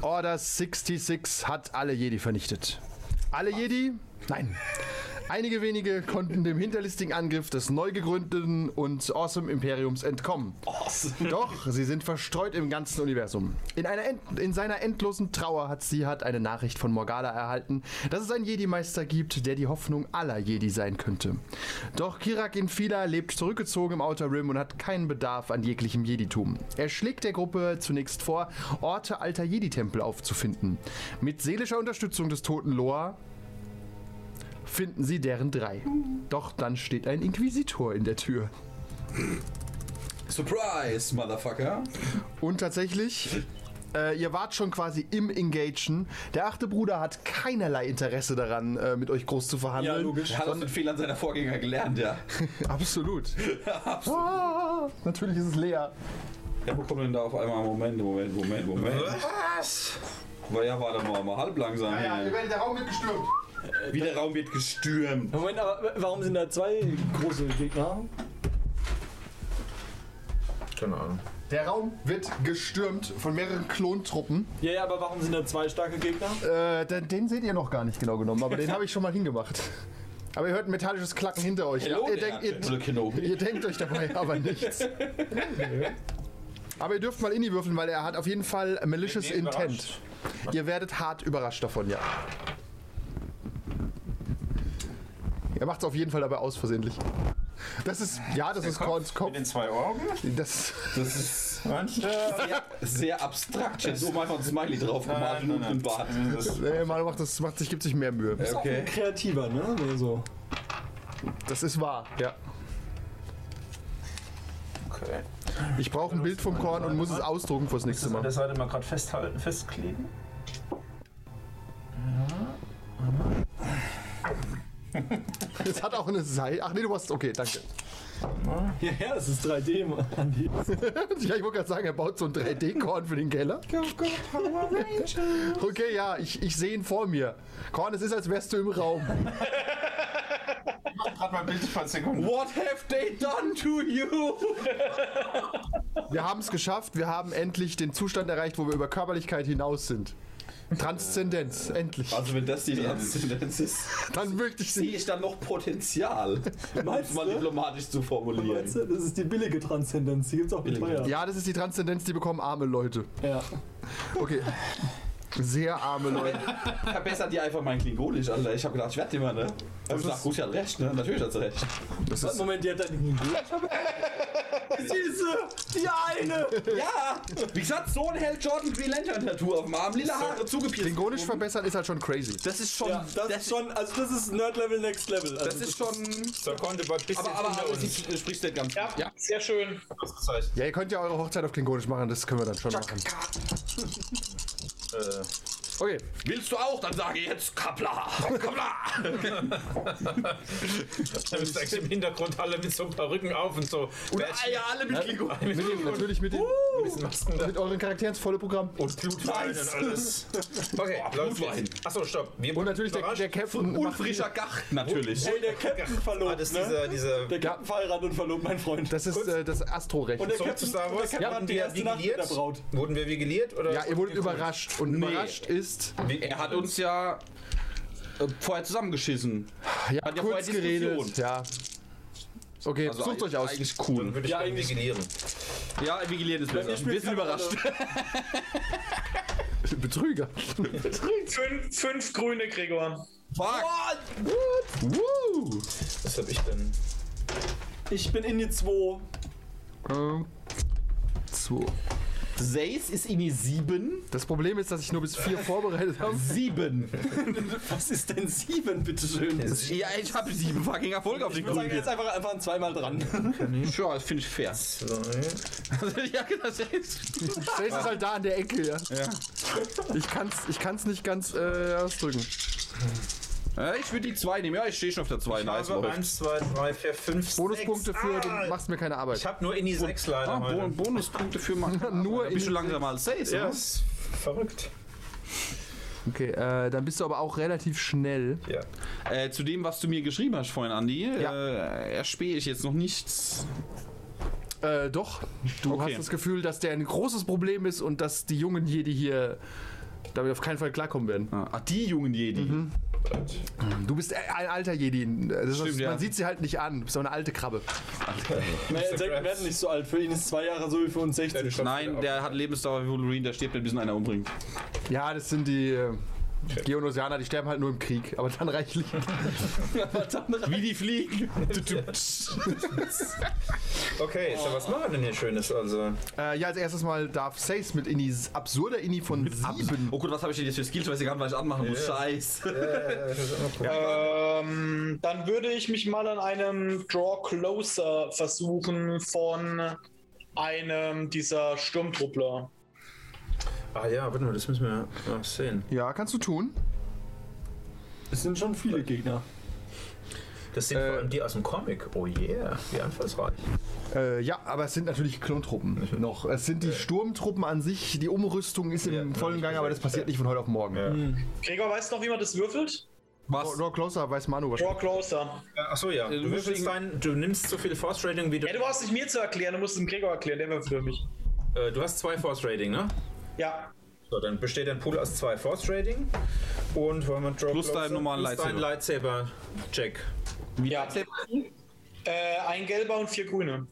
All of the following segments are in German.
Order 66 hat alle Jedi vernichtet. Alle Jedi? Nein. Einige wenige konnten dem hinterlistigen Angriff des neu gegründeten und Awesome Imperiums entkommen. Doch sie sind verstreut im ganzen Universum. In, einer End in seiner endlosen Trauer hat Sihat eine Nachricht von Morgana erhalten, dass es einen Jedi-Meister gibt, der die Hoffnung aller Jedi sein könnte. Doch Kirak Infila lebt zurückgezogen im Outer Rim und hat keinen Bedarf an jeglichem Jeditum. Er schlägt der Gruppe zunächst vor, Orte alter Jedi-Tempel aufzufinden. Mit seelischer Unterstützung des toten Loa finden sie deren drei. Doch dann steht ein Inquisitor in der Tür. Surprise, Motherfucker. Und tatsächlich, äh, ihr wart schon quasi im Engagen. Der achte Bruder hat keinerlei Interesse daran, äh, mit euch groß zu verhandeln. Ja, logisch. Er hat aus den Fehlern seiner Vorgänger gelernt, ja. Absolut. Ah, natürlich ist es leer. Ja, wo kommt denn da auf einmal? Moment, Moment, Moment, Moment. Was? Aber ja, warte mal, mal halb langsam. hier. der Raum wird gestürmt. Wie der Raum wird gestürmt. Moment, aber warum sind da zwei große Gegner? Keine Ahnung. Der Raum wird gestürmt von mehreren Klontruppen. Ja, ja, aber warum sind da zwei starke Gegner? Äh, den, den seht ihr noch gar nicht genau genommen, aber den habe ich schon mal hingemacht. Aber ihr hört ein metallisches Klacken hinter euch. Hello ihr, denkt, ihr, ihr denkt euch dabei aber nichts. Aber ihr dürft mal Inni würfeln, weil er hat auf jeden Fall malicious intent. überrascht. Ihr werdet hart überrascht davon, ja. Er macht es auf jeden Fall dabei aus versehentlich. Das ist, ja, das ist Korns Kopf. Mit den zwei Augen? Das, Das ist sehr, sehr abstrakt. Ich hätte so einfach ein Smiley drauf gemalt und einen Bart. Das, Manu macht das, macht sich, gibt sich mehr Mühe. Okay. Kreativer, ne? Oder so. Das ist wahr, ja. okay. Ich brauche ein Bild vom Korn und muss es ausdrucken fürs nächste Das Mal. der Seite mal gerade festhalten, festkleben. Es hat auch eine Seite. Ach nee, du hast. Okay, danke. Ja, ja, es ist 3D, Mann. Ja, ich wollte gerade sagen, er baut so ein 3D-Korn für den Keller. Okay, ja, ich, ich sehe ihn vor mir. Korn, es ist, als wärst du im Raum. Gerade mal ein Bild von Sekunden. What have they done to you? Wir haben es geschafft. Wir haben endlich den Zustand erreicht, wo wir über Körperlichkeit hinaus sind. Transzendenz, endlich. Also wenn das die Transzendenz ist, Dann möchte ich sehe sie. ich dann noch Potenzial, um Meinst mal diplomatisch zu formulieren. Das ist die billige Transzendenz, die gibt's auch mit Billige. teuer. Ja, das ist die Transzendenz, die bekommen arme Leute. Ja. Okay. Sehr arme Leute. Verbessert die einfach mein Klingonisch, Alter. Ich habe gedacht, ich werde immer, ne? Aber ich dachte, gut, sie hat recht, ne? Natürlich hat sie recht. Das ist, Moment, die hat da nicht Diese, die eine! Ja! Wie gesagt, so ein Hell Jordan Green Lantern Tattoo auf dem Arm, lila Haare zugepierst. Klingonisch verbessern ist halt schon crazy. Das ist schon. Ja, das, ist schon, also das ist Nerd-Level Next Level. Also Das ist schon. So konnte bei bisschen Aber, aber, aber sie sprichst nicht ganz. Ja, sehr schön. Ja, ihr könnt ja eure Hochzeit auf Klingonisch machen, das können wir dann schon machen. Äh, Okay. Willst du auch? Dann sage ich jetzt Kapla! Kapla! da müsst ihr im Hintergrund alle mit so Perücken auf und so. Und Eier alle mit den, natürlich mit, den, diesen Masken da. mit euren Charakteren das volle Programm. Und Blutwein Nice. und alles. Okay, läuft Blutwein. Achso, stopp. Wir Und natürlich der, der Captain Und macht frischer Gacht natürlich. Hey, der Captain verlobt, Ah, das ne? dieser, dieser Der Captain verheiratet und verlobt, mein Freund. Das ist äh, das Astrorecht. und der Captain, zu Star und Wars. Ja, hat die wir erste Nacht mit der vigiliert? Braut. Wurden wir vigiliert? Oder ja, ihr wurdet überrascht. Und Nee. überrascht ist, Er hat uns ja vorher zusammengeschissen. ja, Hat ja kurz vorher geredet. Ja. Okay, Also sucht euch aus. Eigentlich Dann cool. würde ich Ja, vigilieren. Ja, vigilieren ist besser. Wir sind überrascht. Betrüger. Fünf, fünf grüne, Gregor. Fuck! Woo! Was hab ich denn? Ich bin in die 2. Ähm, so. Seis ist Ini 7. Das Problem ist, dass ich nur bis vier vorbereitet habe. 7. Was ist denn sieben, bitteschön? Ja, ich habe 7 fucking Erfolge auf die Ich würde sagen, jetzt einfach, einfach zweimal dran. Ja, das finde ich fair. ja, genau, Seis. Stace ist halt da an der Ecke, ja. Ich kann's, ich kann's nicht ganz äh, ausdrücken. Ja, ich würde die 2 nehmen. Ja, ich stehe schon auf der 2. Nice, Also läuft. 1, 2, 3, 4, 5, Bonuspunkte für, du Ah, machst mir keine Arbeit. ich habe nur in die 6 leider Ah, heute. Bonuspunkte für Mann. Nur da bist du in- langsam als Seis, Ja, ist verrückt. Okay, äh, dann bist du aber auch relativ schnell. Ja. Äh, zu dem, was du mir geschrieben hast vorhin, Andi, Ja. äh, erspähe ich jetzt noch nichts. Äh, doch. Du Okay. hast das Gefühl, dass der ein großes Problem ist und dass die jungen Jedi hier damit auf keinen Fall klarkommen werden. Ah, die jungen Jedi. Du bist ein alter Jedi. Das Stimmt, ist, ja. Man sieht sie halt nicht an. Du bist so eine alte Krabbe. Naja, Zack werden nicht so alt. Für ihn ist zwei Jahre so wie für uns 60. Nein, der hat Lebensdauer wie Wolverine, der stirbt, bis ihn einer umbringt. Ja, das sind die Geonosianer, die sterben halt nur im Krieg, aber dann reichlich. Wie die fliegen. Okay, so was machen wir denn hier Schönes? Also, äh, ja, als erstes mal darf Sace mit Ini, absurder Ini von sieben. Oh Gott, was habe ich denn jetzt für Skills? Ich weiß ja gar nicht, was ich anmachen muss. Scheiße. Ähm, dann würde ich mich mal an einem Draw Closer versuchen von einem dieser Sturmtruppler. Ah ja, warte mal, das müssen wir noch sehen. Ja, kannst du tun. Es sind schon viele Gegner. Das sind Äh, vor allem die aus dem Comic. Oh yeah, wie einfallsreich. Äh, ja, aber es sind natürlich Klontruppen noch. Es sind die Sturmtruppen an sich, die Umrüstung ist im Ja, vollen Gang, aber das passiert nicht von heute auf morgen. Ja. Gregor, weißt du noch, wie man das würfelt? Was? Draw Closer weiß Manu wahrscheinlich. Draw Closer. Achso, ja. du Du, würfelst dein, du nimmst so viel Force Rating, wie du. Ja, du brauchst nicht mir zu erklären, du musst es dem Gregor erklären, der würfelt für mich. Äh, du hast zwei Force Rating, ne? Ja. So, dann besteht dein Pool aus zwei Force Rating. Und wollen wir Draw Plus deinen normalen plus dein Lightsaber-Check. ja. Äh, ein gelber und vier grüne.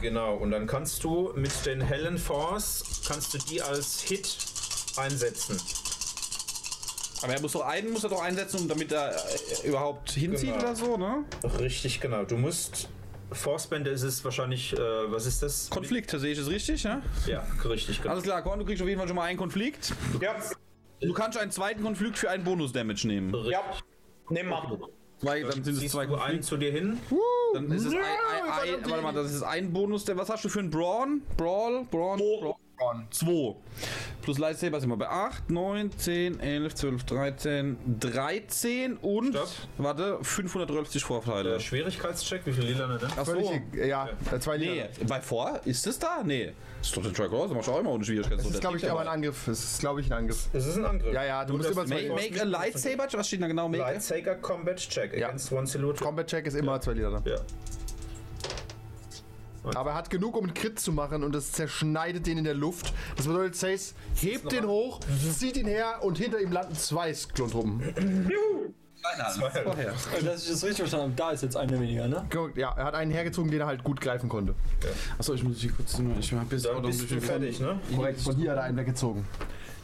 Genau, und dann kannst du mit den hellen Force, kannst du die als Hit einsetzen. Aber er muss doch einen, muss er doch einsetzen, damit er äh, überhaupt hinzieht Genau. oder so, ne? Richtig, genau. Du musst. Force-Bände ist es wahrscheinlich, äh, was ist das? Konflikt, da sehe ich es richtig, ja? Ja, richtig, genau. Alles klar, Korn, du kriegst auf jeden Fall schon mal einen Konflikt. Ja. Du kannst einen zweiten Konflikt für einen Bonus-Damage nehmen. Ja. Nimm mal. Zwei, dann sind es zwei du einen Konflikte. zu dir hin? Dann ist es ein, ein, ein, warte mal, das ist ein Bonus. Was hast du für einen Brawn? Brawl? Brawn? Wo? Brawn. 2. Plus Lightsaber sind wir bei 8, 9, 10, 11, 12, 13, 13 und, Stopp. warte, 530 Vorteile. Äh, Schwierigkeitscheck, wie viel lila ne? Ach Völlig, so. e- ja, äh, zwei Nee, Lieder. bei vor? Ist es da? Nee. Ist doch der Track Raus, da machst du auch immer ohne Schwierigkeiten. Das ist, glaube ich, aber ein Angriff. Das ist, glaube ich, ein Angriff. Das ist ein Angriff. Ja, ja, du musst darfst immer zwei- Make, a Lightsaber? Was steht da genau? Make a? Lightsaber Combat Check Ja. against one Silhouette. Combat Check ist immer zwei Lieder. Ja. Aber er hat genug, um einen Crit zu machen und das zerschneidet den in der Luft. Das bedeutet, Sace hebt den hoch, zieht ihn her und hinter ihm landen zwei Klontruppen. Vorher. Dass ich das richtig verstanden habe, da ist jetzt eine weniger, ne? Ja, er hat einen hergezogen, den er halt gut greifen konnte. Achso, ich muss hier kurz. Ich hab bis Dann bist du fertig, ne? Korrekt, von hier hat er einen weggezogen.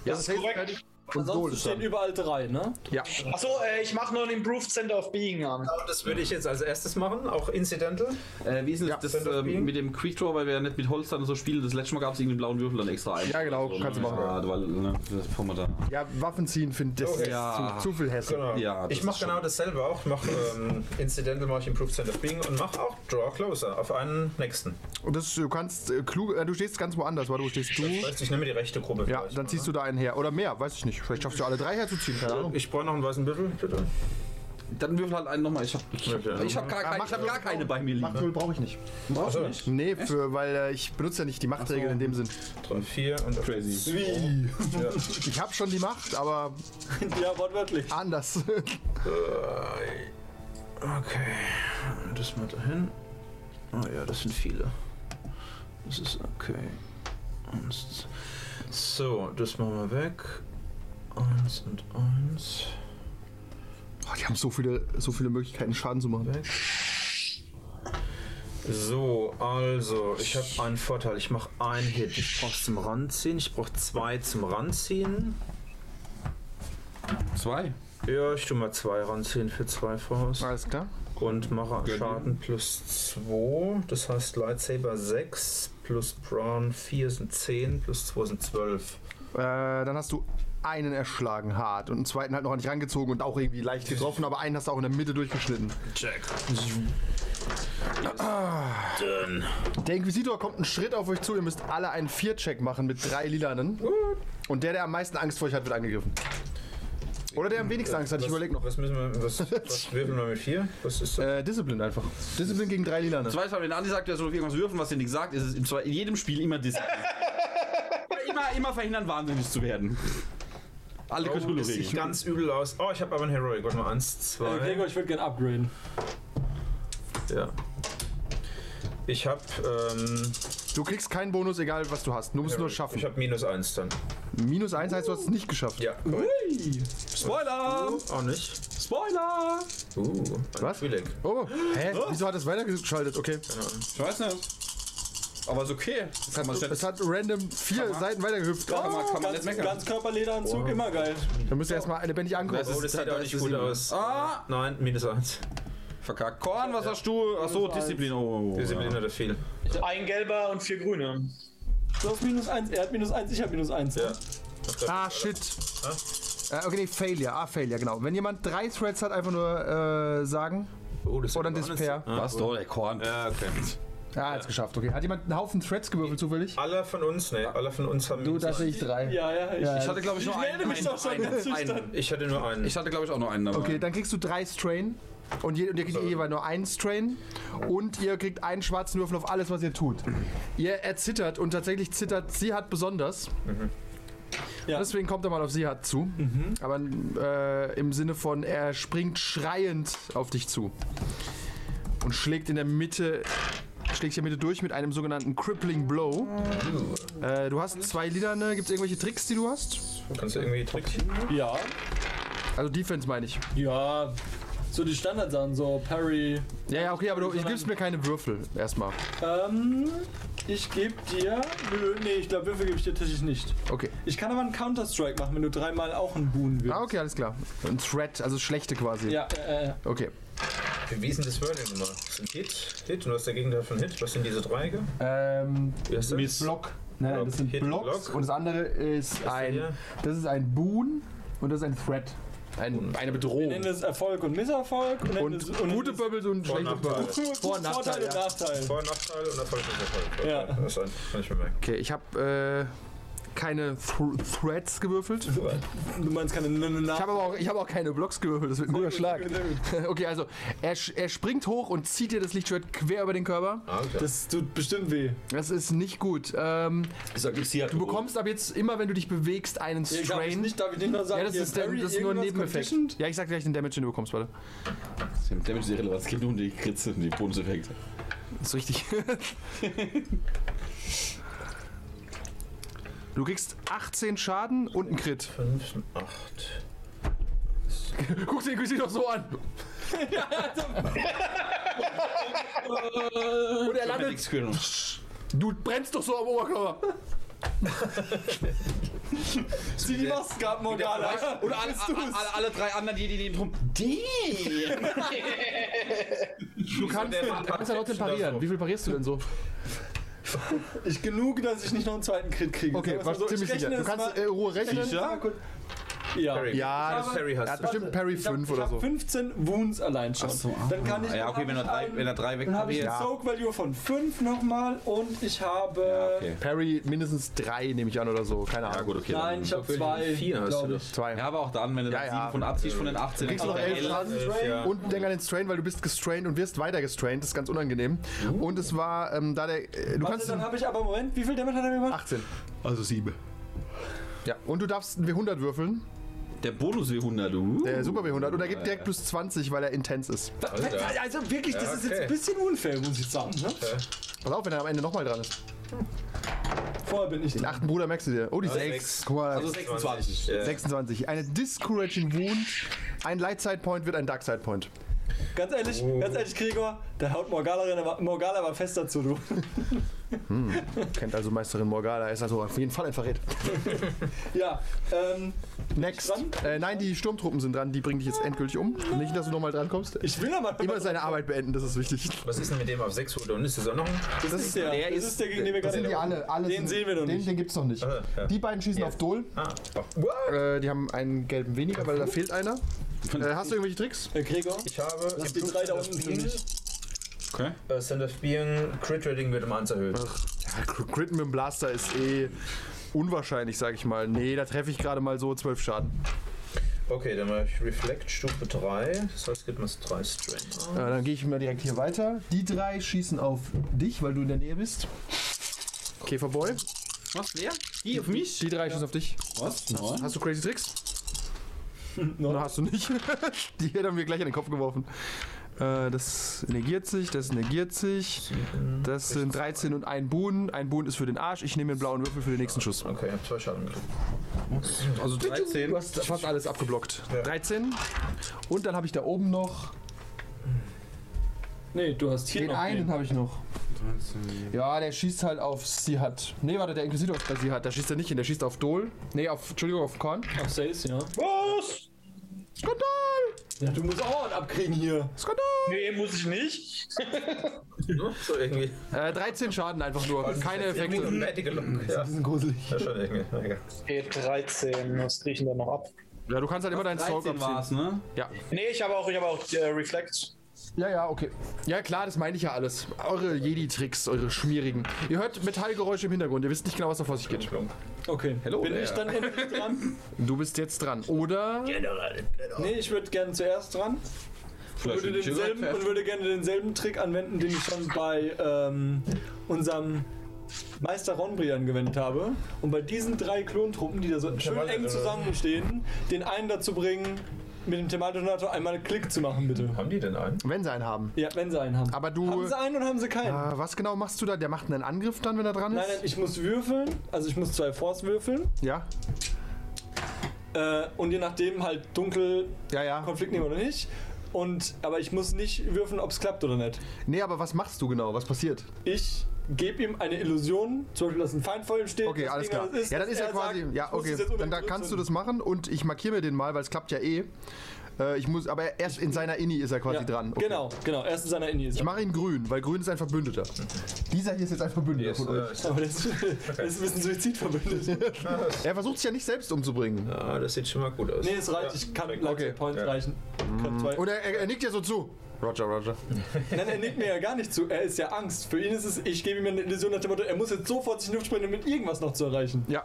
Ja, Das ist korrekt. Und Sol Ansonsten stehen überall drei, ne? Ja. Achso, äh, ich mache nur ein Improved Center of Being an. Das würde ich jetzt als erstes machen, auch incidental. Äh, wie ist denn Ja. das, Being? mit dem Quick Draw, weil wir ja nicht mit Holz dann so spielen? Das letzte Mal gab es irgendwie einen blauen Würfel dann extra ein. Ja, genau, So, kannst du ne? machen. Ja, weil, ne, das bevor wir da. Ja, Waffen ziehen finde ich das Okay. Ja. zu, zu viel Hesse. Genau. Ja, ich mache genau dasselbe auch. Ich mache ähm, Incidental, mache ich Improved Center of Being und mache auch Draw Closer auf einen nächsten. Und das, du kannst äh, klug, äh, du stehst ganz woanders, warte, wo stehst du? Das heißt, ich nehme die rechte Gruppe. Ja, dann ziehst du da einen her. Oder mehr, weiß ich nicht. Vielleicht schaffst du alle drei herzuziehen, keine Ahnung. Ich brauche noch einen weißen Würfel, bitte. Dann würfel halt einen nochmal. Ich hab, ich, Okay. ich hab, gar, kein, ich hab gar keine bei mir liegen. Machtwürfel brauche ich nicht. Brauchst du nicht? Nee, für, weil äh, ich benutze ja nicht die Machtregeln in dem Sinn. 3, 4 und Crazy. Wie? Ich habe schon die Macht, aber Ja, wortwörtlich. anders. Okay, das mal dahin. Oh ja, das sind viele. Das ist okay. So, das machen wir weg. Eins und eins. Boah, die haben so viele, so viele Möglichkeiten, Schaden zu machen. So, also, ich habe einen Vorteil. Ich mache einen Hit. Ich brauche zum Ranziehen. Ich brauche zwei zum Ranziehen. Zwei. Ja, ich tu mal zwei ranziehen für zwei Faust. Alles klar. Und mache Schaden plus 2. Das heißt Lightsaber 6 plus Braun 4 sind 10 plus 2 sind 12. Äh, dann hast du einen erschlagen hart und einen zweiten halt noch an dich rangezogen und auch irgendwie leicht getroffen, aber einen hast du auch in der Mitte durchgeschnitten. Check. Der Inquisitor kommt einen Schritt auf euch zu, ihr müsst alle einen Vier-Check machen mit drei Lilanen. Und der, der am meisten Angst vor euch hat, wird angegriffen. Oder der am wenigsten Angst hat, ich Was- überleg noch. Was müssen wir, was, was würfeln wir mit 4? Was ist das? Äh, Discipline einfach. Discipline gegen drei Lilane. Zweifelsfall, also wenn Andi sagt, er soll auf irgendwas würfeln, was er nicht sagt, ist es in jedem Spiel immer Disziplin. immer, immer verhindern, wahnsinnig zu werden. Alle Oh, das sieht ganz übel aus. Oh, ich habe aber ein Heroic. Warte mal, 1, 2. Äh, Gregor, ich würde gerne upgraden. Ja. Ich habe ähm, Du kriegst keinen Bonus, egal was du hast. Du musst nur schaffen. Ich habe minus 1 dann. Minus eins heißt, du hast es nicht geschafft. Ja. Spoiler! Auch nicht. Spoiler! Uh, Was? Twi'lek. Oh, hä? Wieso hat es weitergeschaltet? Okay. Ich weiß nicht. Aber ist okay. Das kann man, Es hat random vier Seiten weitergehüpft. kann man, kann man Ganz, ganz Körperlederanzug, immer geil. Da müsst ihr erstmal lebendig angucken. Oh, das ist- sieht auch das nicht gut aus. Ah! Nein, minus 1. Verkackt. Korn, was hast du? Achso, eins. Disziplin. Oh, Wir sind ja. wieder viel. Ein gelber und vier grüne. Du hast minus eins, er hat minus eins, ich habe minus eins. Ja. Ah, shit. Äh, okay, nee, Failure. Ah, Failure, genau. Wenn jemand drei Threads hat, einfach nur äh, sagen. Oh, das Oder ein so- Ah, Was doch, der Korn. Ja, okay. Ja, hat's geschafft. Okay. Hat jemand einen Haufen Threads gewürfelt zufällig? Alle von uns, ne, alle von uns haben Du, da sehe ich drei. Ja, ja, ich, Ja, Ich hatte, glaube ich, ich nur melde einen. mich doch schon einen, einen, schüchtern. Ich hatte nur einen. Ich hatte, glaube ich, auch nur einen dabei. Okay, dann kriegst du drei Strain. Und, je, und ihr kriegt jeweils nur einen Strain. Und ihr kriegt einen schwarzen Würfel auf alles, was ihr tut. Ihr erzittert und tatsächlich zittert sie hat besonders. Ja. Deswegen kommt er mal auf sie hat zu. Aber äh, im Sinne von, er springt schreiend auf dich zu. Und schlägt in der Mitte. In der Mitte durch mit einem sogenannten Crippling Blow. Äh, du hast zwei Liderne. Gibt es irgendwelche Tricks, die du hast? Kannst du irgendwie Trickchen? ja, Also Defense meine ich. ja, so die Standardsachen, so Parry. Ja, ja, okay, aber du gibst mir keine Würfel erstmal. Ähm, ich gebe dir, nö, nee, ich glaube Würfel gebe ich dir tatsächlich nicht. Okay. Ich kann aber einen Counter-Strike machen, wenn du dreimal auch einen Boon wirst. Ah, okay, alles klar. Ein Threat, also schlechte quasi. Ja, äh, Okay. Wie ist denn das Wording nochmal? Das ist ein Hit, Hit und was ist der Gegenteil von Hit? Was sind diese Dreiecke? Ähm, Wie heißt das? Block. Nein, nein, das sind Hit, Blocks. Block. Und das andere ist ein. hier? Das ist ein Boon und das ist ein Threat. Ein, eine wir Bedrohung. nennen es Erfolg und Misserfolg. Und, Und es- gute nennen Bubbles und Vor- schlechte. Bubbles. es Vor- und Nachteil. Vor- und Nachteile und Erfolg und Erfolg. Ja. Okay, Das ist ein, kann ich mir merken. Okay, ich habe äh, keine Th Threats gewürfelt. Du meinst keine N- N- Ich habe aber auch, ich habe auch keine Blocks gewürfelt. Das wird ein guter Schlag. Okay, also er, er springt hoch und zieht dir das Lichtschwert quer über den Körper. Ah, okay. Das tut bestimmt weh. Das ist nicht gut. Ähm, Ich sag, ich du bekommst ab jetzt immer, wenn du dich bewegst, einen darf, ich Strain. nicht, darf ich nicht noch sagen, Ja, das ist, der, das ist nur ein Nebeneffekt. Ja, ich sag gleich den Damage, den du bekommst, warte. Damage ist irrelevant. Es geht nur um die Kritze und die Bonuseffekte. Das ist richtig. du kriegst 18 Schaden und einen Crit. 5, 8. Guck den Inquisitor so an. und er landet. Du brennst doch so am Oberkörper. Zieh die Maske ab, Morgana. Oder alle, alle, alle, drei anderen, die, die neben drum. Die! Du kannst, du kannst ja trotzdem parieren. Wie viel parierst du denn so? Ich genug, dass ich nicht noch einen zweiten Crit kriege. Okay, was ziemlich sicher. Du kannst äh, Ruhe rechnen. Sicher? Ja. Parry. Ja, das Parry Er hast hat du. bestimmt Parry Ich hab- 5 ich oder so. 15 Wounds allein schon. Ach so, ah. dann kann ich. Ja, okay, wenn er hab drei, ich wenn er drei einen- Dann habe ich einen Soak Value von 5 nochmal und ich habe. Okay. Parry mindestens 3, nehme ich an, oder so. Keine Ja, Ahnung. gut, okay. Nein, dann- ich habe Wirklich zwei. vier hast glaub du ich. Zwei. Ja, aber auch dann, wenn du Ja, dann ja. 7 von abziehst von den 18. Kriegst du noch also 11 Schaden? Elf, ja. Und denk an den Strain, weil du bist gestrained und wirst weiter gestrained. Das ist ganz unangenehm. Und es war, ähm, da der. Äh, du Warte, kannst. dann habe ich aber, Moment, wie viel Damage hat er mir gemacht? 18. Also sieben. Ja. Und du darfst ein W100 würfeln. Der Bonus W100, du. Der Super W100. Und er gibt direkt plus 20, weil er intens ist. Alter. Also wirklich, das Ja, ist jetzt ein bisschen unfair, muss ich sagen. Ne? Pass auf, wenn er am Ende nochmal dran ist. Vorher bin ich Den dran. achten Bruder merkst du dir. Oh, die 6. sechs. Guck mal. Also 26. Ja. 26. Eine Discouraging Wound. Ein Light Side Point wird ein Dark Side Point. Ganz ehrlich, ganz ehrlich, Gregor, der haut Morgana, rein, aber fest dazu, du. Kennt also Meisterin Morgana. Ist also auf jeden Fall ein Verräter. Ja, ähm, Next. Äh, nein, die Sturmtruppen sind dran, die bringen dich jetzt endgültig um. Nicht, dass du nochmal drankommst. Ich will aber Immer seine Arbeit beenden, das ist wichtig. Was ist denn mit dem auf 6 Uhr? Und ist das auch noch ein. Das, ist der, der das ist- der, gegen den wir Das gerade sind die alle. alle Den sind, sehen wir noch den, nicht. Den gibt's noch nicht. Ah, ja. Die beiden schießen Yes. auf Dol. Ah, oh. Äh, die haben einen gelben weniger, weil da fehlt einer. Äh, hast du irgendwelche Tricks? Herr Gregor, Ich habe. lass die drei da unten für mich. Okay. Äh, Center of Being, Crit Rating wird um 1 erhöht. Ja, Crit mit dem Blaster ist eh unwahrscheinlich, sag ich mal. Nee, da treffe ich gerade mal so 12 Schaden. Okay, dann mache ich Reflect Stufe 3. Das heißt, gibt mir 3 Strain. Äh, dann gehe ich mal direkt hier weiter. Die drei schießen auf dich, weil du in der Nähe bist. Käferboy. Was, wer? Die auf mich? Die drei schießen auf dich. Was? Nein. Hast du Crazy Tricks? No. hast du nicht. Die hätten wir gleich an den Kopf geworfen. Äh, das negiert sich, das negiert sich. Das sind 13 und ein Boon. Ein Boon ist für den Arsch. Ich nehme den blauen Würfel für den nächsten Schuss. Okay, ich habe 2 Schaden gekriegt. Also 13. Du hast fast alles abgeblockt. Ja. 13. Und dann habe ich da oben noch. Nee, du hast hier Den noch einen den. habe ich noch. Ja, der schießt halt auf sie hat. Nee, warte, der Inquisitor ist bei sie hat. Da schießt er nicht hin, der schießt auf Dol. Nee, auf, Entschuldigung, auf Korn. Auf Sace, ja. Was? Skandal! Ja, du musst auch einen abkriegen hier. Skandal! Nee, muss ich nicht. So irgendwie. Äh, 13 Schaden einfach nur. Keine Effekte. Ja, sind gruselig. ja, schon irgendwie. Okay, 13. Was kriege ich denn da noch ab? Ja, du kannst halt immer deinen 13 abziehen. war's, ne? Ja. Nee, ich habe auch, ich habe auch äh, Reflect. Ja, ja, okay. Ja, klar, das meine ich ja alles. Eure Jedi-Tricks, eure schmierigen. Ihr hört Metallgeräusche im Hintergrund. Ihr wisst nicht genau, was da vor sich geht. Okay. Hello Bin there. ich dann endlich dran? Du bist jetzt dran. Oder. Nee, ich würde gerne zuerst dran. Vielleicht Würde denselben, und würde gerne denselben Trick anwenden, den ich schon bei ähm, unserem Meister Ronbri angewendet habe. Und bei diesen drei Klontruppen, die da so schön eng zusammenstehen, den einen dazu bringen, mit dem Thermaldetonator einmal einen Klick zu machen, bitte. Haben die denn einen? Wenn sie einen haben. Ja, wenn sie einen haben. Aber du. haben sie einen und haben sie keinen? Äh, was genau machst du da? Der macht einen Angriff dann, wenn er dran ist? Nein, nein, ich muss würfeln. Also ich muss zwei Force würfeln. Ja? Äh, und je nachdem halt dunkel Ja, ja. Konflikt nehmen oder nicht. Und, aber ich muss nicht würfeln, ob es klappt oder nicht. Nee, aber was machst du genau? Was passiert? Ich gebe ihm eine Illusion, zum Beispiel, dass ein Feind vor ihm steht. Okay, alles Ding klar. ist, ja, dann ist er quasi. sagt, ja, ich okay. Dann da kannst du das machen und ich markiere mir den mal, weil es klappt ja eh. Äh, ich muss, aber erst in seiner Inni ist er quasi Ja, dran. Okay. Genau, genau. Erst in seiner Inni ist Ich er. mache ihn grün, weil grün ist ein Verbündeter. Dieser hier ist jetzt ein Verbündeter Yes, von äh, euch. ist- Aber das, das ist ein bisschen suizidverbündet. Er versucht sich ja nicht selbst umzubringen. Ah, das sieht schon mal gut aus. nee, es reicht. Ich kann Lightning Okay. Points Ja. reichen. Kann zwei. Und er, er, er nickt ja so zu. Roger, Roger. Nein, er nickt mir ja gar nicht zu. Er ist ja Angst. Für ihn ist es, ich gebe ihm eine Illusion nach dem Motto, er muss jetzt sofort sich in die Luft springen, um mit irgendwas noch zu erreichen. Ja.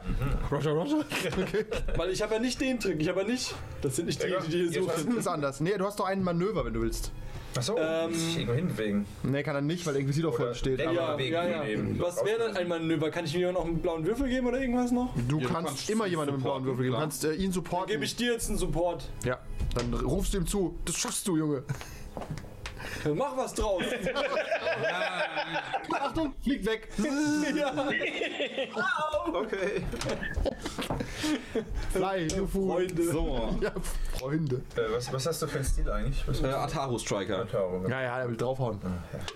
Roger, Roger. Okay. Weil ich habe ja nicht den Trick. Ich habe ja nicht. Das sind nicht die, die hier suchen. Das ist anders. Nee, du hast doch einen Manöver, wenn du willst. Achso, Ähm, sich irgendwo hinbewegen. Nee, kann er nicht, weil der Inquisitor vor ihm steht. Ja, Aber Ja, wegen ja. Was wäre denn ein Manöver? Kann ich mir noch einen blauen Würfel geben oder irgendwas noch? du Ja, du kannst, kannst immer jemandem einen blauen Würfel geben. Du kannst äh, ihn supporten. Gebe ich dir jetzt einen Support. ja. Dann rufst du ihm zu. Das schaffst du, Junge. Mach was draus. Achtung, fliegt weg. ja. Okay. Fly. Freunde. So. Ja, Freunde. Äh, was, was hast du für einen Stil eigentlich? Was Äh, Ataru Striker. Erfahrung? Ja, ja, er will draufhauen.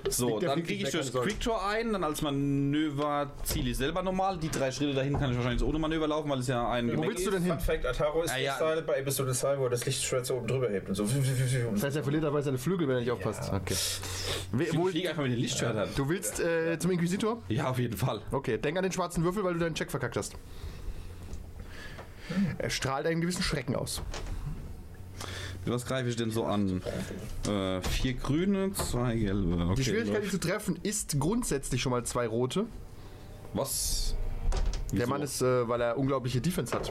So, der dann fliegt kriege ich durch keine Sorge. Quick Draw ein, dann als Manöver ziele ich selber normal. Die drei Schritte dahin kann ich wahrscheinlich ohne Manöver laufen, weil es ja ein Wo willst du denn hin? Fun Fact, Ataro ist Ah, der ja. Style bei Episode 2, wo er das Lichtschwert so oben drüber hebt und so. Das heißt, er verliert dabei seine Flügel, wenn er nicht aufpasst. Okay. Ich fliege einfach mit den Lichtschwertern. du willst äh, zum Inquisitor? Ja, auf jeden Fall. Okay, denk an den schwarzen Würfel, weil du deinen Check verkackt hast. Er strahlt einen gewissen Schrecken aus. Was greife ich denn so an? Äh, vier grüne, zwei gelbe. Okay, Die Schwierigkeit, läuft. zu treffen, ist grundsätzlich schon mal zwei rote. Was? Der Wieso? Mann ist, äh, weil er unglaubliche Defense hat.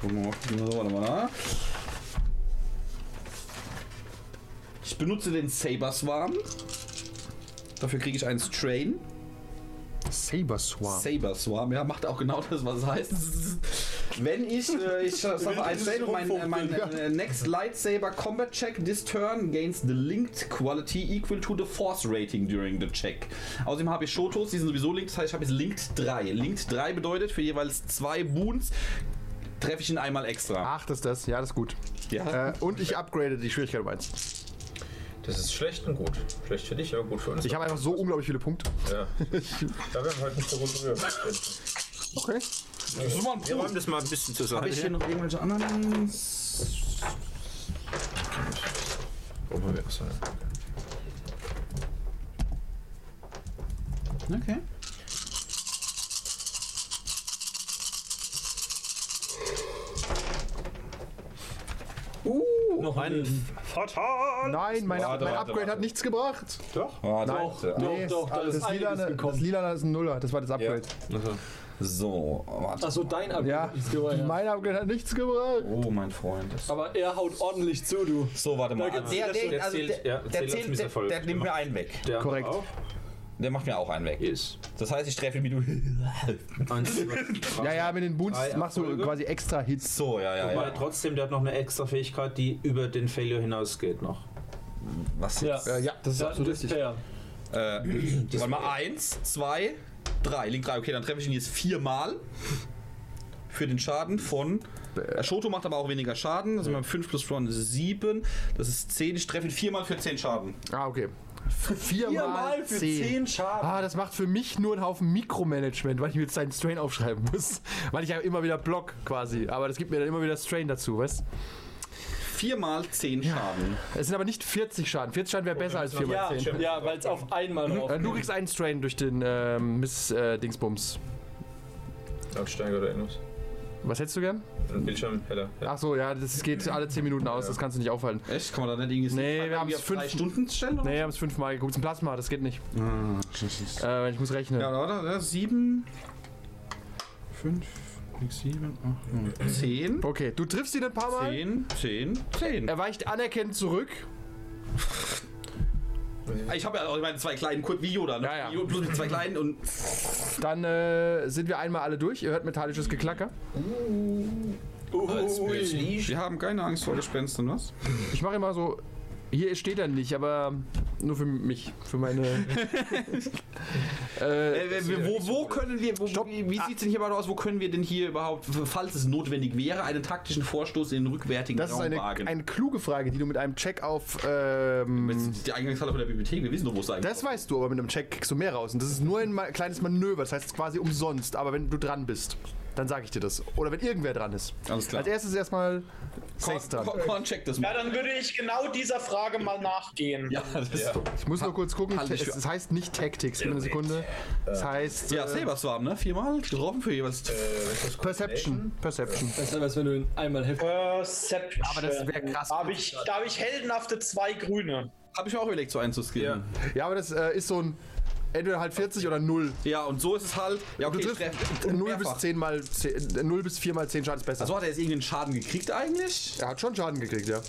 Gucken wir mal, warte mal. Ich benutze den Saber Swarm. Dafür kriege ich einen Strain. Saber Swarm. Saber Swarm, ja, macht auch genau das, was es heißt. Wenn ich, äh, ich sage ein und mein, äh, mein äh, Next Lightsaber Combat Check this turn gains the linked quality equal to the Force Rating during the check. Außerdem habe ich Shotos, die sind sowieso linked, das heißt, ich habe jetzt linked 3. Linked 3 bedeutet für jeweils zwei Boons treffe ich ihn einmal extra. Ach, das ist das. Ja, das ist gut. Ja. Äh, und ich upgrade die Schwierigkeit um eins. Das ist schlecht und gut. Schlecht für dich, aber gut für uns. Ich habe einfach so unglaublich viele Punkte. ja. Da werden wir heute nicht so gut berührt. Okay. Das ist mal ein Wir räumen das mal ein bisschen zur Habe ich hier noch irgendwelche anderen? Das? Okay. Noch Ein Fatal! Nein, mein, Warte, mein warte, Upgrade warte. hat nichts gebracht. Doch. Warte. Doch, warte. doch, Nee, doch, da das, ist Lilane, gekommen. das Lilane ist ein Nuller. Das war das Upgrade. So, warte. Achso, dein Upgrade Ja, ist gemeint. mein Upgrade hat nichts gebracht. Oh, mein Freund. Aber er haut ordentlich zu, du. so, warte mal. Gibt's- Der, der, Der also zählt- der, ja, der, zählt der, nimmt mir einen weg. Der Korrekt. Auch. Der macht mir auch einen weg. Ist. Das heißt, ich treffe wie du. Ja, ja, mit den Boots Drei machst du quasi extra Hits. So, ja, ja, Wobei ja. trotzdem, der hat noch eine extra Fähigkeit, die über den Failure hinausgeht noch. Was Ja. jetzt? Äh, ja, das ist Ja, absolut das richtig. fair. Äh, warte mal, eins, zwei, drei. Liegt drei. Okay, dann treffe ich ihn jetzt viermal. Für den Schaden von. Äh, Shoto macht aber auch weniger Schaden. Also mal 5 plus 1 ist 7. Das ist 10. Ich treffe ihn viermal für 10 Schaden. Ah, okay. Viermal Viermal für 10. 10 Schaden. Ah, das macht für mich nur einen Haufen Mikromanagement, weil ich mir jetzt seinen Strain aufschreiben muss. Weil ich ja immer wieder block quasi. Aber das gibt mir dann immer wieder Strain dazu, weißt Viermal 10 Schaden. Es sind aber nicht 40 Schaden. 40 Schaden wäre besser als 4 Ja, mal 10. ja weil es auf einmal drauf Äh, Du kriegst einen Strain durch den ähm, Miss äh, Dingsbums. Lautstärke oder irgendwas. Was hättest du gern? Ein Bildschirm heller. Ja. Ach so, ja, das geht alle 10 Minuten aus, das kannst du nicht aufhalten. Echt? Kann man da nicht irgendwie. Nee, wir auf drei fünf- Stunden stellen? Oder? Nee, wir haben es fünfmal geguckt. Zum Plasma, das geht nicht. Äh, ich muss rechnen. Ja, oder? Ja, 7. 5, 7, 8, 9, 10. Okay, du triffst ihn ein paar Mal. 10, 10, 10. Er weicht anerkennend zurück. Ich habe ja auch meine zwei kleinen Kurt wie Yoda, ne? Ja, ja. Plus mit zwei kleinen und. Dann äh, sind wir einmal alle durch. Ihr hört metallisches Geklacker. Wir haben keine Angst vor Gespenstern, was? Ich mache immer so. Hier steht er nicht, aber nur für mich, für meine. äh, Äh, wo, wo können wir, wo, Stopp. wie, wie sieht es denn hier mal aus, wo können wir denn hier überhaupt, falls es notwendig wäre, einen taktischen Vorstoß in den rückwärtigen das ist Raum eine, wagen? eine kluge Frage, die du mit einem Check auf. Ähm, Das ist die Eingangshalle von der Bibliothek, wir wissen doch, wo es sein das weißt du, aber mit einem Check kriegst du mehr raus. Und das ist nur ein kleines Manöver, das heißt quasi umsonst. Aber wenn du dran bist, dann sage ich dir das. Oder wenn irgendwer dran ist. Alles klar. Als erstes erstmal dran. Korn, Korn, check das Ja, mal. dann würde ich genau dieser Frage mal nachgehen. Ja, das ist Ich muss nur kurz gucken. Es, es heißt nicht Tactics. Gib mir eine Sekunde. Es heißt. ja äh, Saberswarm, ne? Viermal getroffen für jeweils. Perception. Perception. Das heißt, wenn du ihn einmal heftig. Perception. Aber das wär krass. Da habe ich, da hab ich heldenhafte zwei Grüne. Habe ich mir auch überlegt, so einzuskillen. Ja, aber das äh, ist so ein. Entweder halt 40 oder 0. Ja. und so ist es halt. Ja, okay, Du triffst treff- 0 mehrfach. bis 10 mal 10, äh, 0 bis 4 mal 10 Schaden ist besser. Also hat er jetzt irgendeinen Schaden gekriegt eigentlich? er hat schon Schaden gekriegt, ja.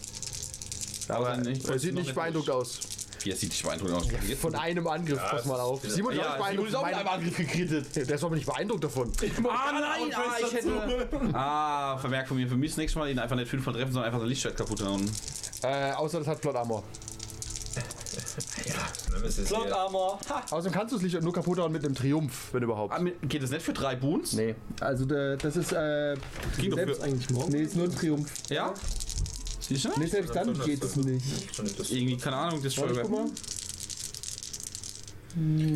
Aber nicht- er sieht nicht nicht beeindruckt aus. Wie, er sieht nicht beeindruckend aus. Jetzt- Von einem Angriff, pass mal auf. Simon ist auch ja, Simon beeindruckt. ist auch mit einem Angriff gekrittet. Der ist aber nicht beeindruckt davon. Ah nein, ah, ich hätte... Ah, Vermerk von mir. Für mich das nächste Mal ihn einfach nicht fünfmal treffen, sondern einfach sein Lichtschwert kaputt hauen. Äh, außer das hat Plot Armor. Plot Armor. Ha! Außerdem kannst du es nicht nur kaputt hauen mit einem Triumph, wenn überhaupt. Ah, Geht das nicht für drei Boons? Nee, also das ist äh, Ging doch selbst für... Eigentlich morgen. Nee, ist nur ein Triumph. Ja? Sicher? Nee, selbst dann geht es nicht. Irgendwie, keine Ahnung, das Warte, guck mal.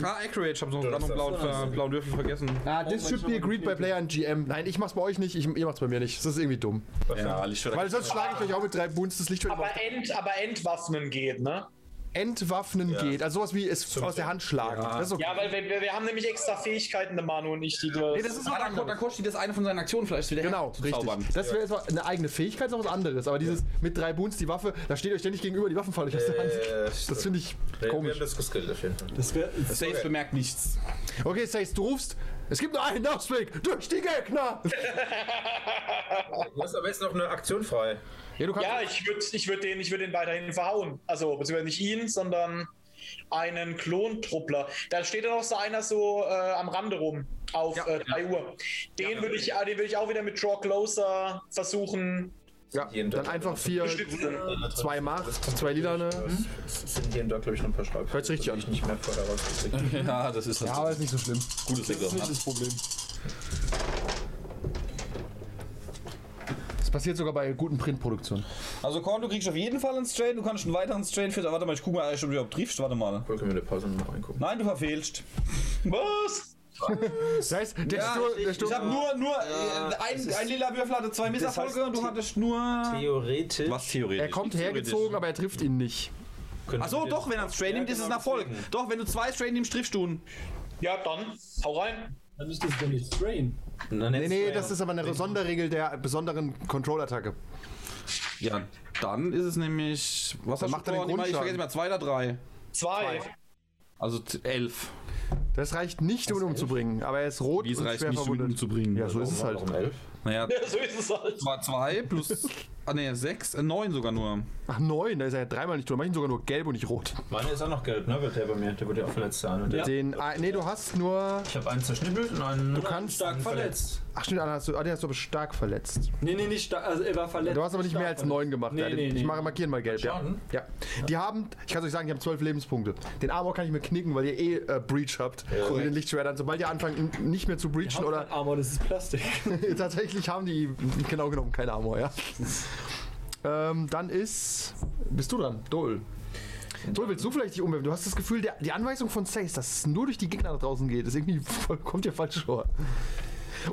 Ah, Accurate, ich hab so gerade noch einen blauen, äh, blauen Würfel vergessen. Ah, this should be agreed by player and GM. Nein, ich mach's bei euch nicht, ich, ihr macht's bei mir nicht. Das ist irgendwie dumm. Ja, Lichtschwert. Weil sonst schlage ich euch auch mit drei Boons das Licht Aber, Ent, aber Entwaffnen geht, ne? Entwaffnen geht. Also sowas wie es aus der Hand schlagen. Ist okay. Ja, weil wir, wir, haben nämlich extra Fähigkeiten, der Manu und ich, die du. Nee, das ist Ah, da, da kostet das eine von seinen Aktionen vielleicht wieder Genau, richtig. zaubern. Das wäre jetzt eine eigene Fähigkeit, ist auch was anderes. Aber dieses mit drei Boons die Waffe, da steht euch ständig gegenüber, die Waffen fallen euch aus der Hand. Das finde ich Wir komisch. haben das geskillt auf jeden Fall. Das wäre. Saves bemerkt nichts. Okay, Sace, du rufst, es gibt nur einen Ausweg durch die Gegner. Du hast aber jetzt noch eine Aktion frei. Ja. Ja, ich würde ich würd den, ich würd den weiterhin verhauen. Also, beziehungsweise nicht ihn, sondern einen Klontruppler. Da steht ja noch so einer so äh, am Rande rum auf Ja, äh, 3 Uhr. Den würde ich, äh, den würd ich auch wieder mit Draw Closer versuchen. ja, jeden dann einfach vier, zwei Macht, zwei Lilane. Es sind hier und da, glaube ich, noch ein paar Schreibfehler. Hört sich richtig die ich nicht mehr vorher rausgekriegt habe. Ja, das ist Ja, aber ist nicht so schlimm. gutes Ding. das Problem. Das passiert sogar bei guten Printproduktionen. Also Korn, du kriegst auf jeden Fall einen Strain, du kannst einen weiteren Strain für... Warte mal, ich guck mal, ob du überhaupt triffst. Warte mal. Können wir in der Pause noch reingucken? Nein, du verfehlst. Was? Das heißt, der, Ja, Sturm, ich, der ich, ich habe nur, nur äh, ein, ein lila Würfel hatte zwei Misserfolge und du hattest nur. Theoretisch. Was theoretisch? er kommt hergezogen, aber er trifft ihn nicht. Achso, doch, wenn er einen Strain nimmt, ist es ein Erfolg. Doch, wenn du zwei Strain nimmst, triffst du ihn. Ja, dann hau rein. Dann ist das doch nicht Strain. Nee, nee, das ist aber eine Sonderregel der besonderen Control-Attacke. Ja, dann ist es nämlich. Was Dann macht er den? Ich vergesse mal, zwei oder drei. Zwei. Also t- elf. Das reicht nicht, um ihn umzubringen, aber er ist rot Wie es und reicht schwer nicht, um ihn verwundet. umzubringen. Ja, so ist es halt. Warum elf? Naja, Ja, so ist es halt. zwar zwei plus. Ah, ne, sechs, äh, neun sogar nur. Ach, neun, da ist er ja dreimal nicht drin. Mach ihn sogar nur gelb und nicht rot. Meine ist auch noch gelb, ne? Wird der bei mir. Der wurde ja auch verletzt sein. Und der- Den, ah, nee, du hast nur. Ich habe einen zerschnippelt und einen. Du kannst- Stark verletzt. Ach, stimmt, ah, hast du, ah, den hast du aber stark verletzt. Nee, nee, nicht stark. Also er war verletzt. Du hast aber nicht mehr als neun gemacht. Nee, ja, nee, ich nee. mache markieren mal gelb. Ja. Schaden? ja. Die haben, ich kann euch sagen, die haben zwölf Lebenspunkte. Den Armor kann ich mir knicken, weil ihr eh äh, Breach habt. und den Lichtschwertern. Sobald ihr anfangt, nicht mehr zu breachen oder Oder Armor, das ist Plastik. tatsächlich haben die genau genommen kein Armor, ja. ähm, dann ist. Bist du dran? Dol. Dol, willst du vielleicht dich umwerfen? Du hast das Gefühl, der, die Anweisung von Sace, dass es nur durch die Gegner da draußen geht, ist irgendwie voll, kommt dir falsch vor.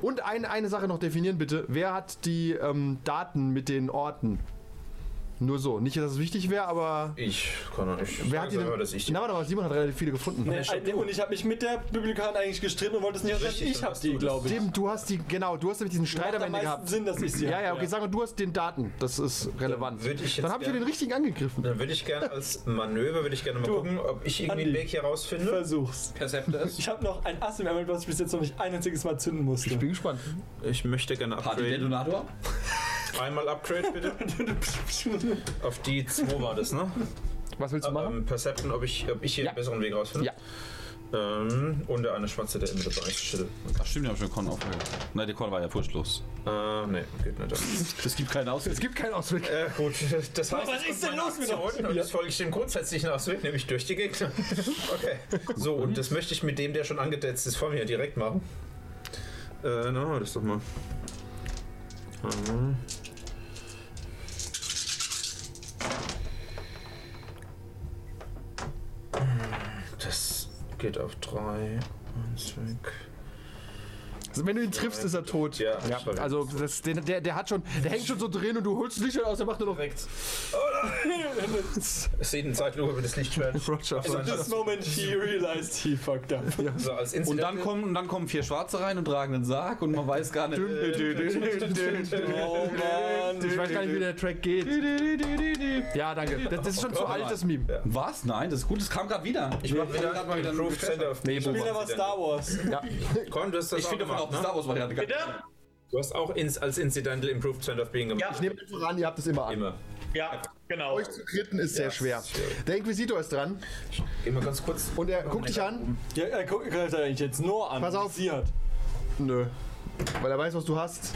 Und ein, eine Sache noch definieren bitte. Wer hat die ähm, Daten mit den Orten? Nur so. Nicht, dass es wichtig wäre, aber. Ich kann auch nicht. Wer hat die denn? aber, dass ich Na, warte mal, Simon hat relativ viele gefunden. Nee, äh, und ich habe mich mit der Bibliothekarin eigentlich gestritten und wollte es nicht. Richtig, Ich dann habe die, du glaube ich. Tim, du hast die, genau, du hast nämlich diesen Streit am Ende gehabt. Sinn, dass ich sie Ja, hab, ja, okay, sag mal, du hast den Daten. Das ist relevant. würde ich jetzt Dann habe ich den richtigen angegriffen. Dann würde ich gerne als Manöver, würde ich gerne mal gucken, ob ich irgendwie einen. Weg hier rausfinde. Versuch's. Perceptus. Ich habe noch ein Ass im Ärmel, was ich bis jetzt noch nicht ein einziges Mal zünden musste. Ich bin gespannt. Ich möchte gerne Party upgraden. Detonator. Einmal Upgrade bitte. Auf die 2 war das, ne? Was willst du machen? Ähm, Perception, ob ich, ob ich hier Ja. einen besseren Weg rausfinde. Ja. Ähm, und der eine Schwarze, der dabei ist. Chill. Ach stimmt, ich habe schon Con aufgehört. Nein, der Con war ja furchtlos. Äh, nee, geht nicht. Es gibt keinen Ausweg. Es gibt keinen Ausweg. Äh, gut, das heißt, was ist denn los mit Aktion Und jetzt folge ich dem grundsätzlichen Ausweg, nämlich durch die Gegner. okay. So, und das möchte ich mit dem, der schon angedetzt ist, vor mir direkt machen. Äh, na, das doch mal. Ähm. Das geht auf drei. Eins weg. Also wenn du ihn triffst, ist er tot. Ja, weg. also das, der, der, der hat schon, der hängt schon so drin und du holst das Licht aus, der macht nur noch weg. Es sieht in Zeitlupe über das Lichtschwert. Roger. At this moment he realized he fucked up. So, als Und dann kommen, und dann kommen vier Schwarze rein und tragen einen Sarg und man weiß gar nicht. Oh Mann. Ich weiß gar nicht, wie der Track geht. Ja, danke. Das, das ist schon zu alt, das Meme. Was? Nein, das ist gut, das kam gerade wieder. Ich mach wieder grad mal wieder Improved Center of Nee, Spiel aber Star Wars. Ja. Komm, du hast das Ich auch finde auch die ne? Star Wars Variante geil. Bitte? Du hast auch ins, als Incidental Improved Center of Being gemacht. Ja. Ich nehme einfach an, ihr habt es immer an. Immer. Ja, genau. Euch zu kritten ist sehr schwer. Der Inquisitor ist dran Geh mal ganz kurz. und er guckt dich an. Ja, er guckt greift eigentlich jetzt nur an. Pass auf. Nö. Weil er weiß, was du hast.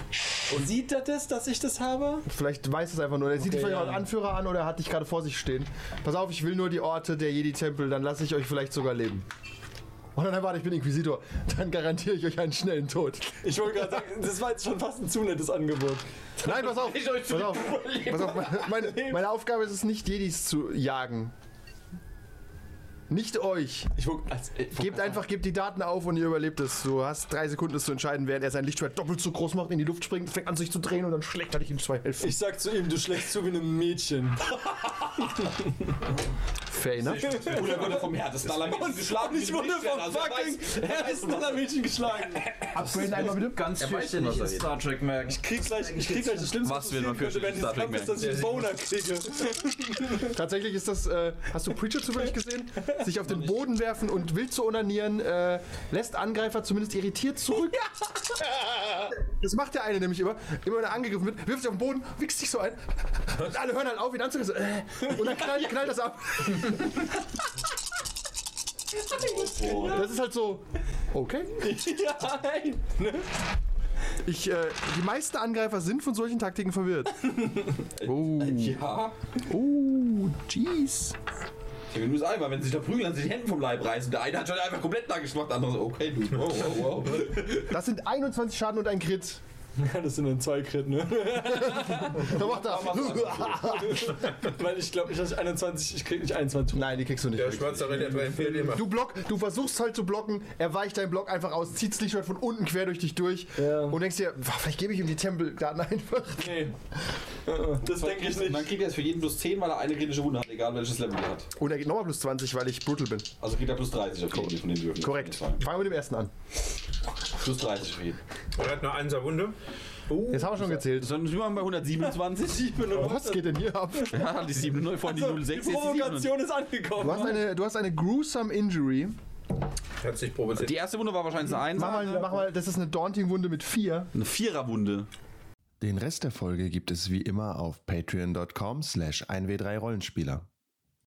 Und sieht er das, dass ich das habe? Vielleicht weiß es einfach nur. Er sieht dich Okay, vielleicht ja. als Anführer an oder er hat dich gerade vor sich stehen. Pass auf, ich will nur die Orte der Jedi-Tempel, dann lasse ich euch vielleicht sogar leben. Und dann warte, ich bin Inquisitor. Dann garantiere ich euch einen schnellen Tod. Ich wollte gerade sagen, das war jetzt schon fast ein zu nettes Angebot. Nein, pass auf. Pass auf. Pass auf. Meine, meine Aufgabe ist es nicht, Jedis zu jagen. Nicht euch. Ich wollte, als, äh, Gebt einfach, gebt die Daten auf und ihr überlebt es. Du hast drei Sekunden, es zu entscheiden, während er sein Lichtschwert doppelt so groß macht, in die Luft springt, fängt an sich zu drehen und dann schlägt er dich in zwei Hälften. ich sag zu ihm, du schlägst zu wie ein Mädchen. Fair enough. Oder wurde vom härtesten aller Menschen geschlagen. Und ich wurde vom fucking härtesten aller Mädchen geschlagen. Upgraden einmal bitte. Ganz weiß ja nicht in Star Trek merken. Ich krieg gleich, ich krieg gleich das Schlimmste, Was könnte, für Star Trek ist, dass ich einen Boner kriege. Tatsächlich ist das, äh, hast du Preacher zufällig gesehen? Sich auf den Boden werfen und wild zu onanieren, äh, lässt Angreifer zumindest irritiert zurück. Das macht der eine nämlich immer. Immer wenn er angegriffen wird, wirft sich auf den Boden, wichst sich so ein. Und alle hören halt auf, ihn anzugreifen. So, äh, und dann knallt, knallt das ab. Das ist halt so. Okay. ja, nein. Ich, äh, die meisten Angreifer sind von solchen Taktiken verwirrt. Oh, Ja. oh, jeez. Ich will nur sagen, weil wenn sie sich da prügeln, dann sich die Hände vom Leib reißen. Der eine hat schon einfach komplett nachgeschmacht, der andere so, okay, du. Wow, wow, wow. Das sind 21 Schaden und ein Crit. Ja, das sind dann zwei Crit, ne? Da macht er. Weil ich glaube nicht, dass ich 21, ich krieg nicht 21. Nein, die kriegst du nicht. Der schwarze Ritter empfiehlt immer. Du block, du versuchst halt zu blocken, er weicht deinen Block einfach aus, zieht das Lichtschwert von unten quer durch dich durch Ja. und denkst dir, "Boah, vielleicht gebe ich ihm die Tempelgarten einfach. Nee. Das denke ich Dann nicht. kriegt er jetzt für jeden plus 10, weil er eine kritische Wunde hat, egal welches Level er hat. Und er geht nochmal plus 20, weil ich brutal bin. Also kriegt er plus 30 auf jeden von den Würfeln. Korrekt. Fangen wir mit dem ersten an. Plus 30 für jeden. Er hat nur einser Wunde. Jetzt haben wir schon gezählt. Dann sind wir bei 127. Was geht denn hier ab? ja, die 7 0 von die Also, 06 die jetzt die 7. Provokation ist angekommen. Du hast eine, du hast eine gruesome Injury. Er sich provoziert. Die erste Wunde war wahrscheinlich eine 1. Mach mal, mach mal, das ist eine Daunting-Wunde mit 4. Eine Viererwunde. Den Rest der Folge gibt es wie immer auf patreon.com slash 1w3rollenspieler.